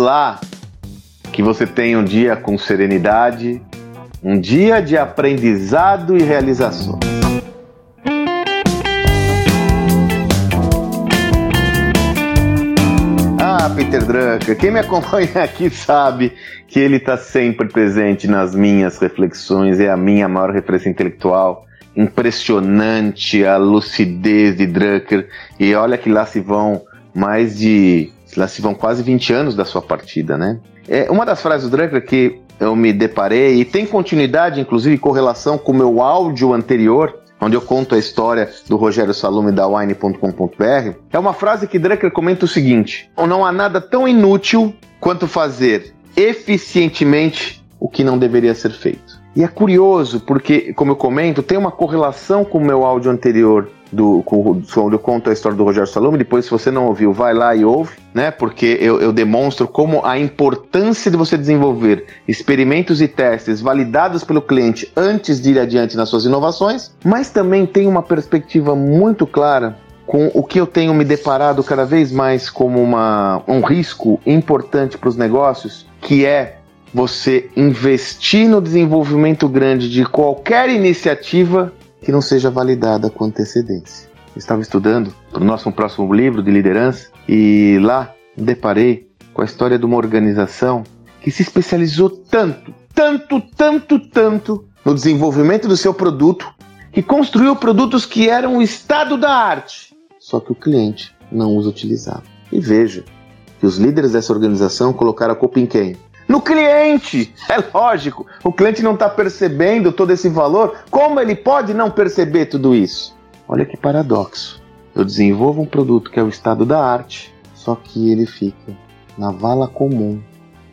Olá! Que você tenha um dia com serenidade, um dia de aprendizado e realização. Ah, Peter Drucker, quem me acompanha aqui sabe que ele está sempre presente nas minhas reflexões, é a minha maior referência intelectual. Impressionante a lucidez de Drucker, e olha que lá se vão mais de Lá se vão quase 20 anos da sua partida, né? É, uma das frases do Drucker que eu me deparei, e tem continuidade, inclusive, correlação com o meu áudio anterior, onde eu conto a história do Rogério Salume da Wine.com.br, é uma frase que Drucker comenta o seguinte: Não há nada tão inútil quanto fazer eficientemente o que não deveria ser feito. E é curioso, porque, como eu comento, tem uma correlação com o meu áudio anterior do, com, onde eu conto a história do Rogério Salome. Depois, se você não ouviu, vai lá e ouve, né? Porque eu, eu demonstro como a importância de você desenvolver experimentos e testes validados pelo cliente antes de ir adiante nas suas inovações, mas também tem uma perspectiva muito clara com o que eu tenho me deparado cada vez mais como uma, um risco importante para os negócios, que é você investir no desenvolvimento grande de qualquer iniciativa que não seja validada com antecedência. Eu estava estudando para o nosso próximo livro de liderança e lá deparei com a história de uma organização que se especializou tanto, tanto, tanto, tanto no desenvolvimento do seu produto que construiu produtos que eram o estado da arte, só que o cliente não os utilizava. E veja que os líderes dessa organização colocaram a culpa em quem? No cliente. É lógico, o cliente não está percebendo todo esse valor. Como ele pode não perceber tudo isso? Olha que paradoxo. Eu desenvolvo um produto que é o estado da arte, só que ele fica na vala comum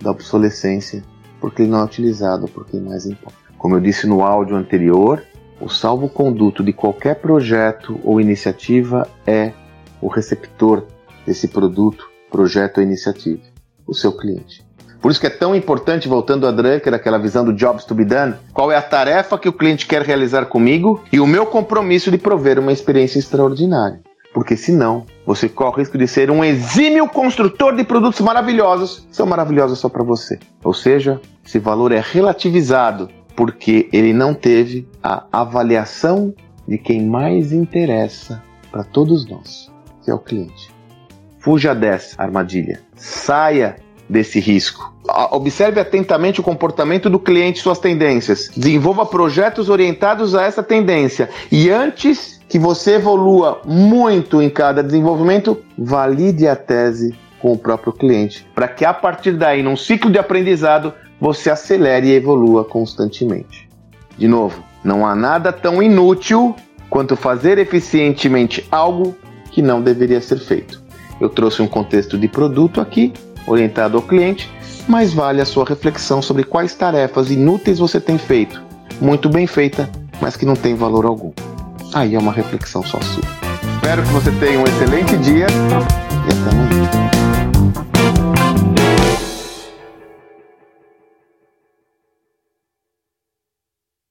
da obsolescência porque ele não é utilizado por quem mais importa. Como eu disse no áudio anterior, o salvo-conduto de qualquer projeto ou iniciativa é o receptor desse produto, projeto ou iniciativa, o seu cliente. Por isso que é tão importante, voltando a Drucker, aquela visão do jobs to be done, qual é a tarefa que o cliente quer realizar comigo e o meu compromisso de prover uma experiência extraordinária. Porque senão, você corre o risco de ser um exímio construtor de produtos maravilhosos, são maravilhosos só para você. Ou seja, esse valor é relativizado porque ele não teve a avaliação de quem mais interessa para todos nós, que é o cliente. Fuja dessa armadilha. Saia desse risco. Observe atentamente o comportamento do cliente e suas tendências. Desenvolva projetos orientados a essa tendência. E antes que você evolua muito em cada desenvolvimento, valide a tese com o próprio cliente, para que a partir daí, num ciclo de aprendizado, você acelere e evolua constantemente. De novo, não há nada tão inútil quanto fazer eficientemente algo que não deveria ser feito. Eu trouxe um contexto de produto aqui orientado ao cliente, mas vale a sua reflexão sobre quais tarefas inúteis você tem feito, muito bem feita, mas que não tem valor algum. Aí é uma reflexão só sua. Espero que você tenha um excelente dia e até amanhã.